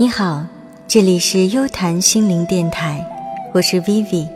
你好，这里是优谈心灵电台，我是 Vivi，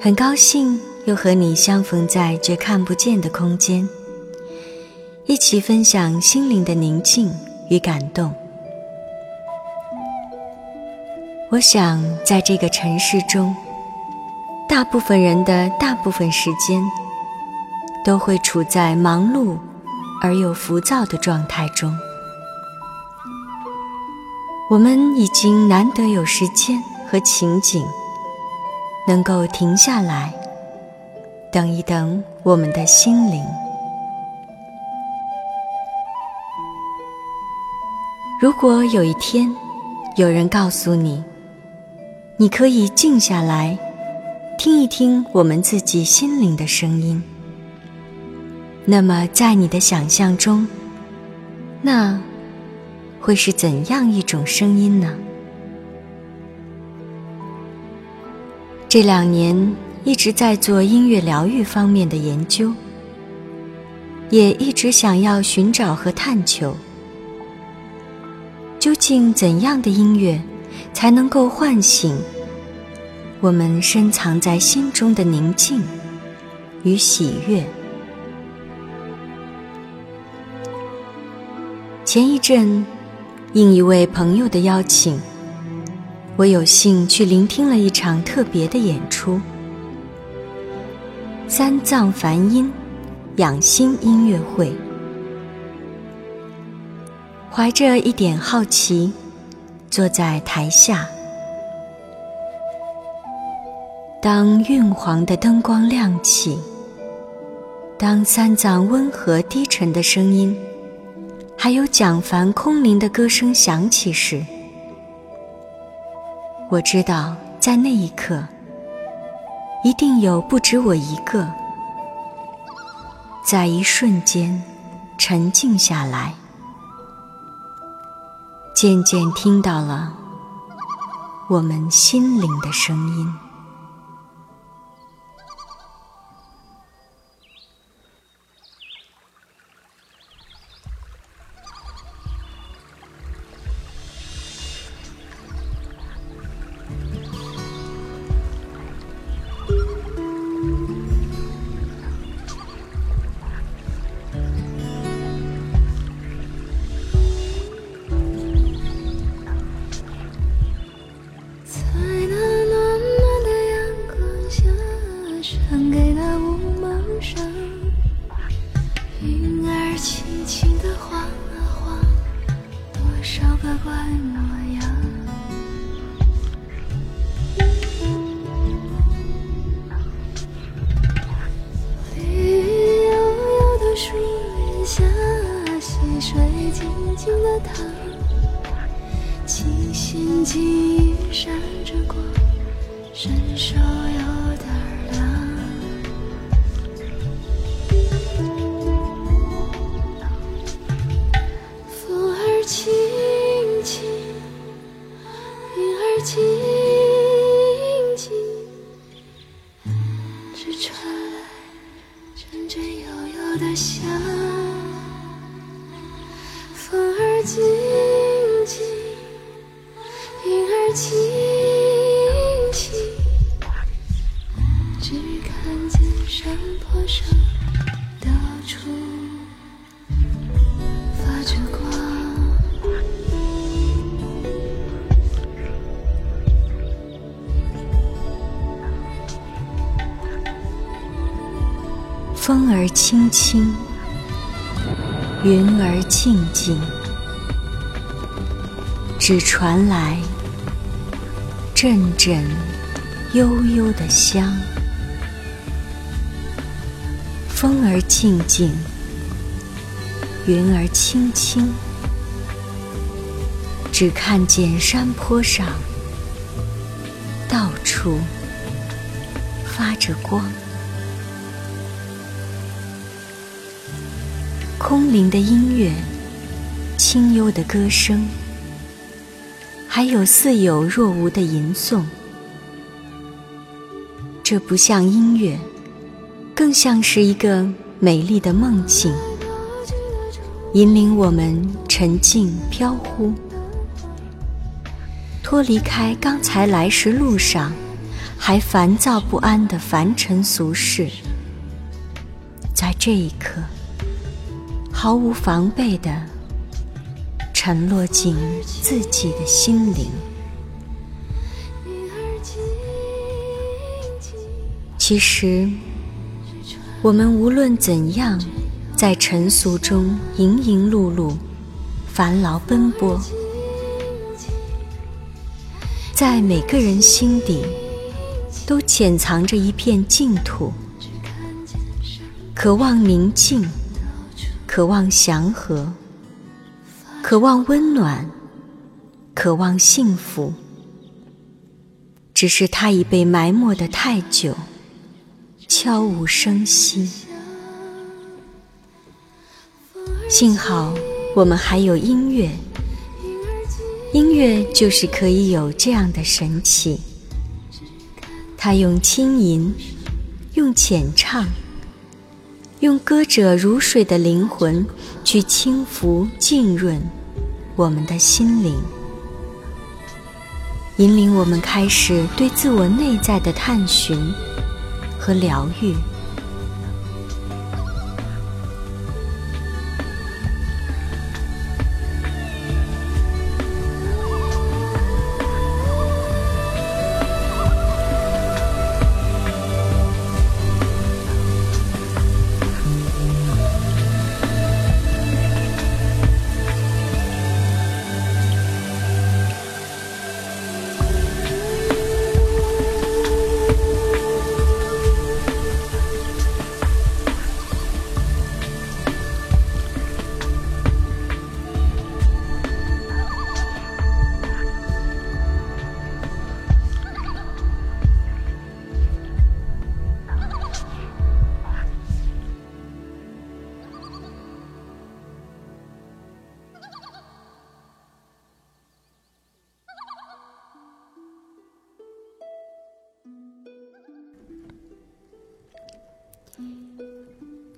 很高兴又和你相逢在这看不见的空间，一起分享心灵的宁静与感动。我想，在这个城市中，大部分人的大部分时间都会处在忙碌而又浮躁的状态中。我们已经难得有时间和情景，能够停下来，等一等我们的心灵。如果有一天，有人告诉你，你可以静下来，听一听我们自己心灵的声音，那么在你的想象中，那。会是怎样一种声音呢？这两年一直在做音乐疗愈方面的研究，也一直想要寻找和探求，究竟怎样的音乐才能够唤醒我们深藏在心中的宁静与喜悦？前一阵。应一位朋友的邀请，我有幸去聆听了一场特别的演出——三藏梵音养心音乐会。怀着一点好奇，坐在台下。当晕黄的灯光亮起，当三藏温和低沉的声音。还有蒋凡空灵的歌声响起时，我知道，在那一刻，一定有不止我一个，在一瞬间沉静下来，渐渐听到了我们心灵的声音。找个乖模样。绿油油的树荫下，溪水静静的淌，星星晶莹闪着光，伸手有点儿。记忆风儿轻轻，云儿静静，只传来阵阵悠悠的香。风儿静静，云儿轻轻，只看见山坡上到处发着光。空灵的音乐，清幽的歌声，还有似有若无的吟诵，这不像音乐，更像是一个美丽的梦境。引领我们沉静飘忽，脱离开刚才来时路上还烦躁不安的凡尘俗事，在这一刻毫无防备的沉落进自己的心灵。其实，我们无论怎样，在尘俗中营营碌碌、烦劳奔波，在每个人心底，都潜藏着一片净土，渴望宁静，渴望祥和，渴望温暖，渴望幸福。只是它已被埋没的太久。悄无声息。幸好我们还有音乐，音乐就是可以有这样的神奇。它用轻吟，用浅唱，用歌者如水的灵魂去轻抚、浸润我们的心灵，引领我们开始对自我内在的探寻。和疗愈。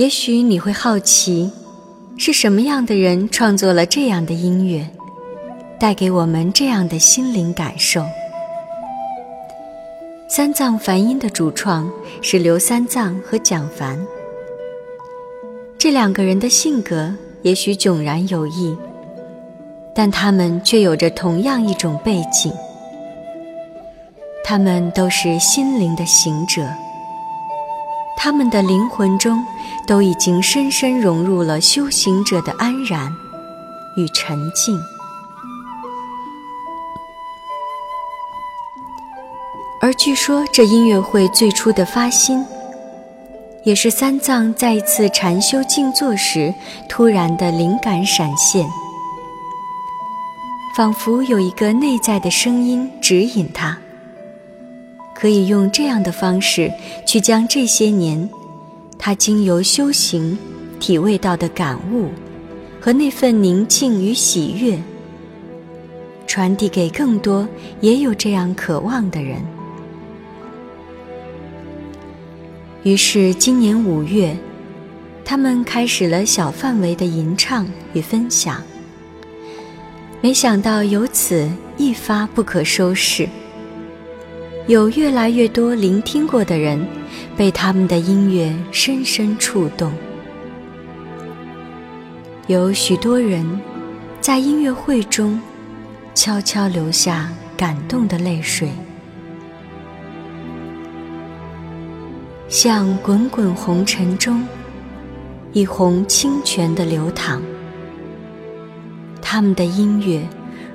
也许你会好奇，是什么样的人创作了这样的音乐，带给我们这样的心灵感受？三藏梵音的主创是刘三藏和蒋凡，这两个人的性格也许迥然有异，但他们却有着同样一种背景，他们都是心灵的行者。他们的灵魂中都已经深深融入了修行者的安然与沉静，而据说这音乐会最初的发心，也是三藏在一次禅修静坐时突然的灵感闪现，仿佛有一个内在的声音指引他。可以用这样的方式去将这些年他经由修行体味到的感悟和那份宁静与喜悦传递给更多也有这样渴望的人。于是今年五月，他们开始了小范围的吟唱与分享。没想到由此一发不可收拾。有越来越多聆听过的人，被他们的音乐深深触动。有许多人，在音乐会中，悄悄流下感动的泪水，像滚滚红尘中，一泓清泉的流淌。他们的音乐，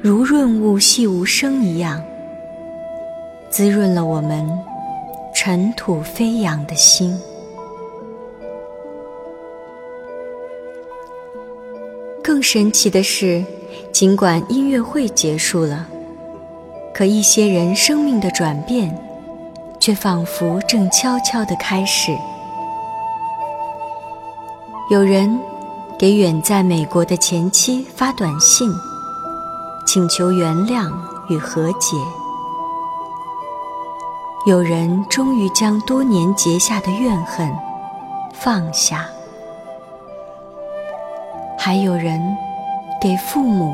如润物细无声一样。滋润了我们尘土飞扬的心。更神奇的是，尽管音乐会结束了，可一些人生命的转变，却仿佛正悄悄地开始。有人给远在美国的前妻发短信，请求原谅与和解。有人终于将多年结下的怨恨放下，还有人给父母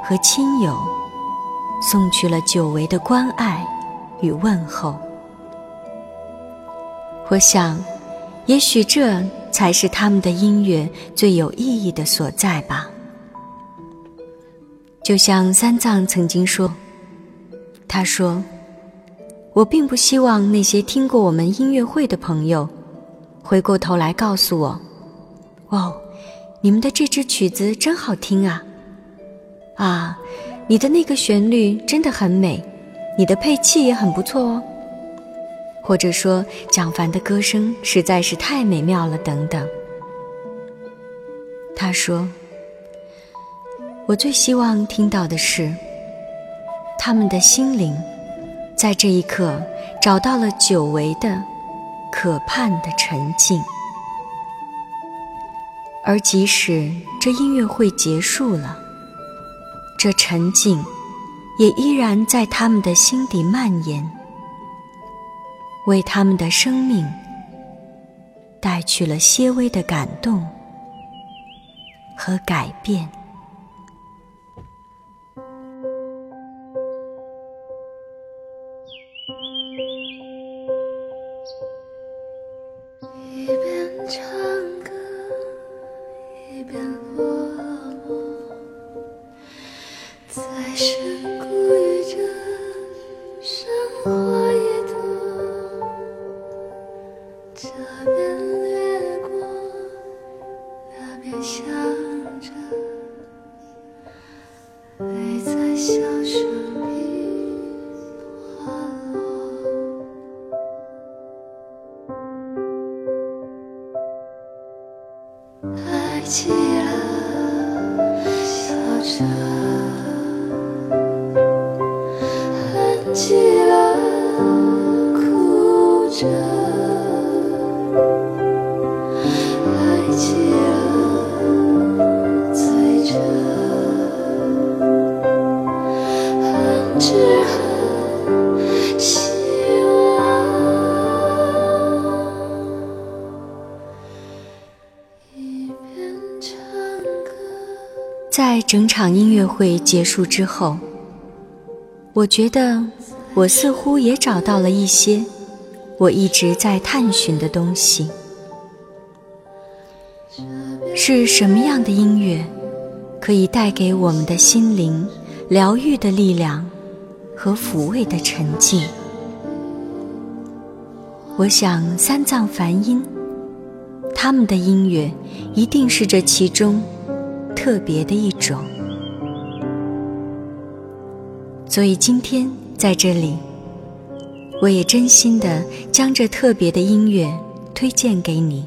和亲友送去了久违的关爱与问候。我想，也许这才是他们的音乐最有意义的所在吧。就像三藏曾经说：“他说，我并不希望那些听过我们音乐会的朋友，回过头来告诉我，哦，你们的这支曲子真好听啊！啊，你的那个旋律真的很美，你的配器也很不错哦。或者说，蒋凡的歌声实在是太美妙了，等等。”他说。我最希望听到的是，他们的心灵在这一刻找到了久违的、可盼的沉静，而即使这音乐会结束了，这沉静也依然在他们的心底蔓延，为他们的生命带去了些微的感动和改变。起整场音乐会结束之后，我觉得我似乎也找到了一些我一直在探寻的东西。是什么样的音乐可以带给我们的心灵疗愈的力量和抚慰的沉静？我想三藏梵音，他们的音乐一定是这其中。特别的一种，所以今天在这里，我也真心的将这特别的音乐推荐给你。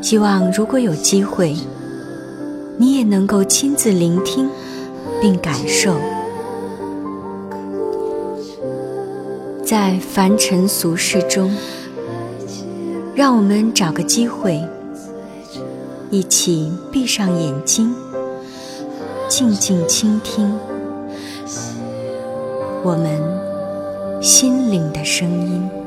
希望如果有机会，你也能够亲自聆听并感受，在凡尘俗世中，让我们找个机会。一起闭上眼睛，静静倾听我们心灵的声音。